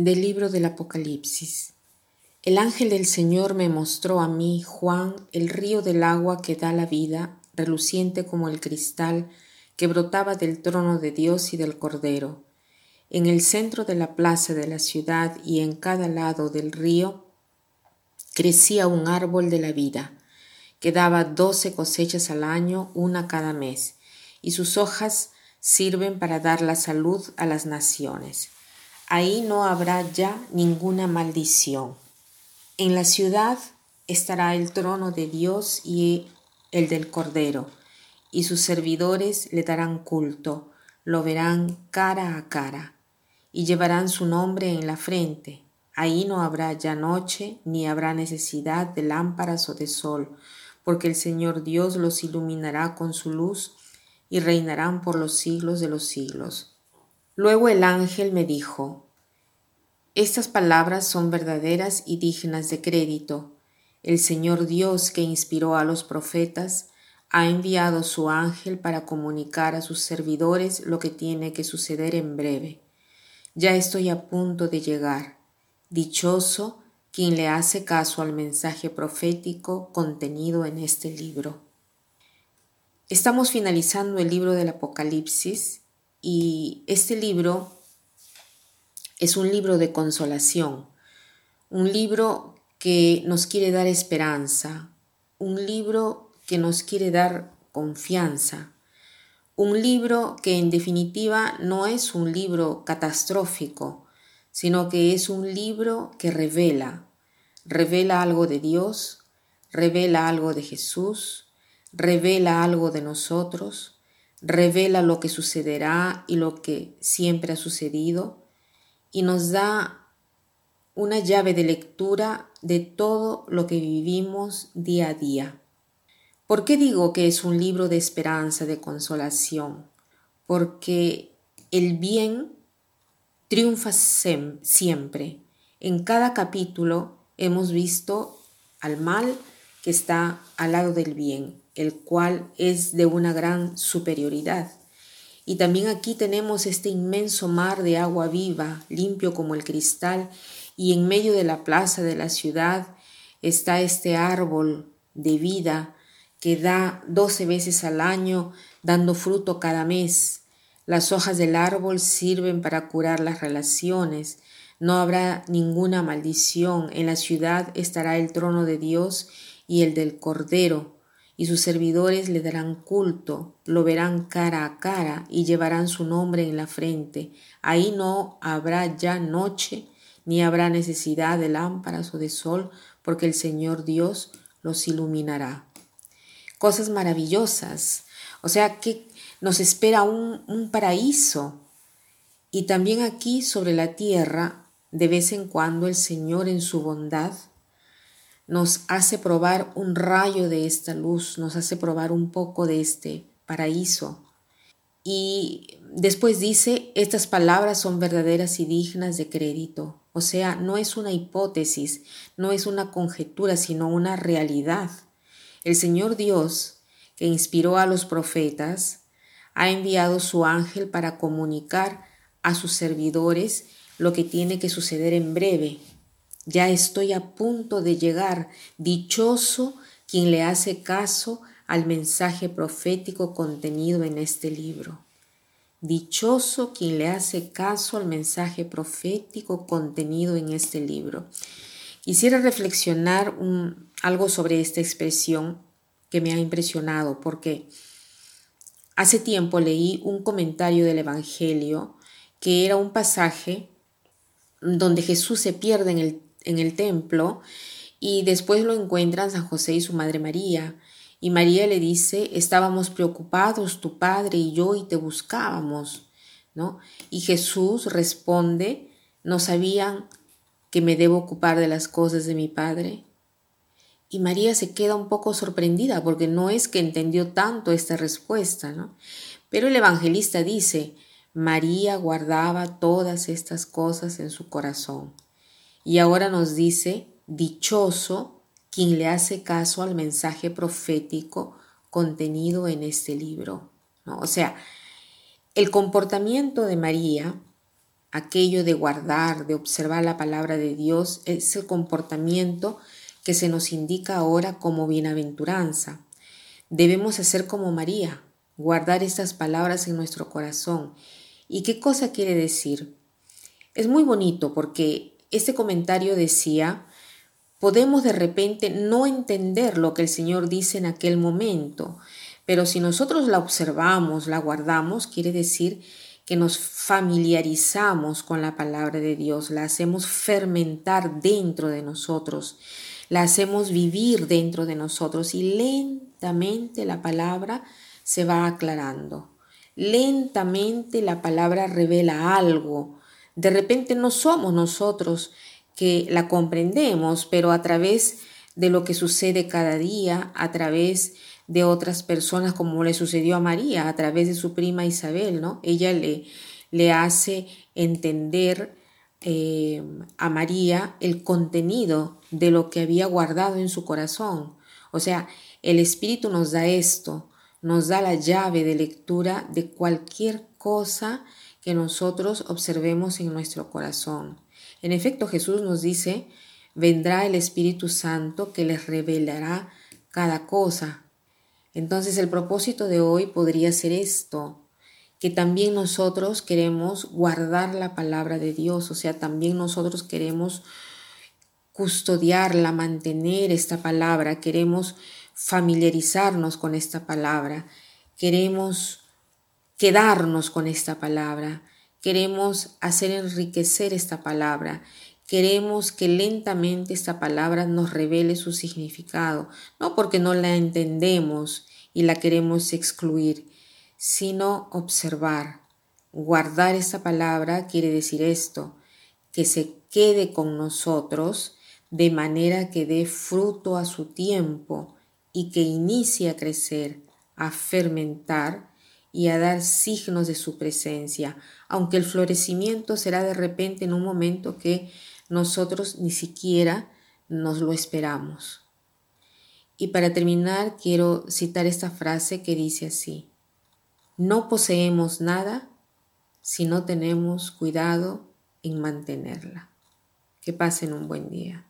Del libro del Apocalipsis. El ángel del Señor me mostró a mí, Juan, el río del agua que da la vida, reluciente como el cristal, que brotaba del trono de Dios y del Cordero. En el centro de la plaza de la ciudad y en cada lado del río crecía un árbol de la vida, que daba doce cosechas al año, una cada mes, y sus hojas sirven para dar la salud a las naciones ahí no habrá ya ninguna maldición. En la ciudad estará el trono de Dios y el del Cordero, y sus servidores le darán culto, lo verán cara a cara, y llevarán su nombre en la frente. Ahí no habrá ya noche, ni habrá necesidad de lámparas o de sol, porque el Señor Dios los iluminará con su luz, y reinarán por los siglos de los siglos. Luego el ángel me dijo, Estas palabras son verdaderas y dignas de crédito. El Señor Dios que inspiró a los profetas ha enviado su ángel para comunicar a sus servidores lo que tiene que suceder en breve. Ya estoy a punto de llegar. Dichoso quien le hace caso al mensaje profético contenido en este libro. Estamos finalizando el libro del Apocalipsis y este libro es un libro de consolación, un libro que nos quiere dar esperanza, un libro que nos quiere dar confianza, un libro que en definitiva no es un libro catastrófico, sino que es un libro que revela, revela algo de Dios, revela algo de Jesús, revela algo de nosotros, revela lo que sucederá y lo que siempre ha sucedido y nos da una llave de lectura de todo lo que vivimos día a día. ¿Por qué digo que es un libro de esperanza, de consolación? Porque el bien triunfa siempre. En cada capítulo hemos visto al mal que está al lado del bien el cual es de una gran superioridad. Y también aquí tenemos este inmenso mar de agua viva, limpio como el cristal, y en medio de la plaza de la ciudad está este árbol de vida que da doce veces al año, dando fruto cada mes. Las hojas del árbol sirven para curar las relaciones. No habrá ninguna maldición. En la ciudad estará el trono de Dios y el del Cordero y sus servidores le darán culto, lo verán cara a cara y llevarán su nombre en la frente. Ahí no habrá ya noche, ni habrá necesidad de lámparas o de sol, porque el Señor Dios los iluminará. Cosas maravillosas. O sea que nos espera un, un paraíso. Y también aquí sobre la tierra, de vez en cuando el Señor en su bondad nos hace probar un rayo de esta luz, nos hace probar un poco de este paraíso. Y después dice, estas palabras son verdaderas y dignas de crédito. O sea, no es una hipótesis, no es una conjetura, sino una realidad. El Señor Dios, que inspiró a los profetas, ha enviado su ángel para comunicar a sus servidores lo que tiene que suceder en breve, ya estoy a punto de llegar. Dichoso quien le hace caso al mensaje profético contenido en este libro. Dichoso quien le hace caso al mensaje profético contenido en este libro. Quisiera reflexionar algo sobre esta expresión que me ha impresionado porque hace tiempo leí un comentario del Evangelio que era un pasaje donde Jesús se pierde en el en el templo y después lo encuentran San José y su madre María. Y María le dice, estábamos preocupados tu padre y yo y te buscábamos, ¿no? Y Jesús responde, ¿no sabían que me debo ocupar de las cosas de mi padre? Y María se queda un poco sorprendida porque no es que entendió tanto esta respuesta, ¿no? Pero el evangelista dice, María guardaba todas estas cosas en su corazón. Y ahora nos dice, dichoso quien le hace caso al mensaje profético contenido en este libro. O sea, el comportamiento de María aquello de guardar, de observar la palabra de Dios, es el comportamiento que se nos indica ahora como bienaventuranza. Debemos hacer como María, guardar estas palabras en nuestro corazón. ¿Y qué cosa quiere decir? Es muy bonito porque este comentario decía, podemos de repente no entender lo que el Señor dice en aquel momento, pero si nosotros la observamos, la guardamos, quiere decir que nos familiarizamos con la palabra de Dios, la hacemos fermentar dentro de nosotros, la hacemos vivir dentro de nosotros y lentamente la palabra se va aclarando. Lentamente la palabra revela algo. De repente no somos nosotros que la comprendemos, pero a través de lo que sucede cada día, a través de otras personas, como le sucedió a María a través de su prima Isabel, ¿no? Ella le, le hace entender eh, a María el contenido de lo que había guardado en su corazón. O sea, el Espíritu nos da esto, nos da la llave de lectura de cualquier cosa que nosotros observemos en nuestro corazón. En efecto, Jesús nos dice, vendrá el Espíritu Santo que les revelará cada cosa, entonces el propósito de hoy podría ser esto, que también nosotros queremos guardar la palabra de Dios, o sea, también nosotros queremos custodiarla, mantener esta palabra, queremos familiarizarnos con esta palabra, queremos quedarnos con esta palabra, queremos hacer enriquecer esta palabra, Queremos que lentamente esta palabra nos revele su significado, no porque no la entendemos y la queremos excluir, sino observar. Guardar esta palabra quiere decir esto, que se quede con nosotros de manera que dé fruto a su tiempo y que inicie a crecer, a fermentar y a dar signos de su presencia, aunque el florecimiento será de repente en un momento que nosotros ni siquiera nos lo esperamos. Y para terminar, quiero citar esta frase que dice así, no poseemos nada si no tenemos cuidado en mantenerla. Que pasen un buen día.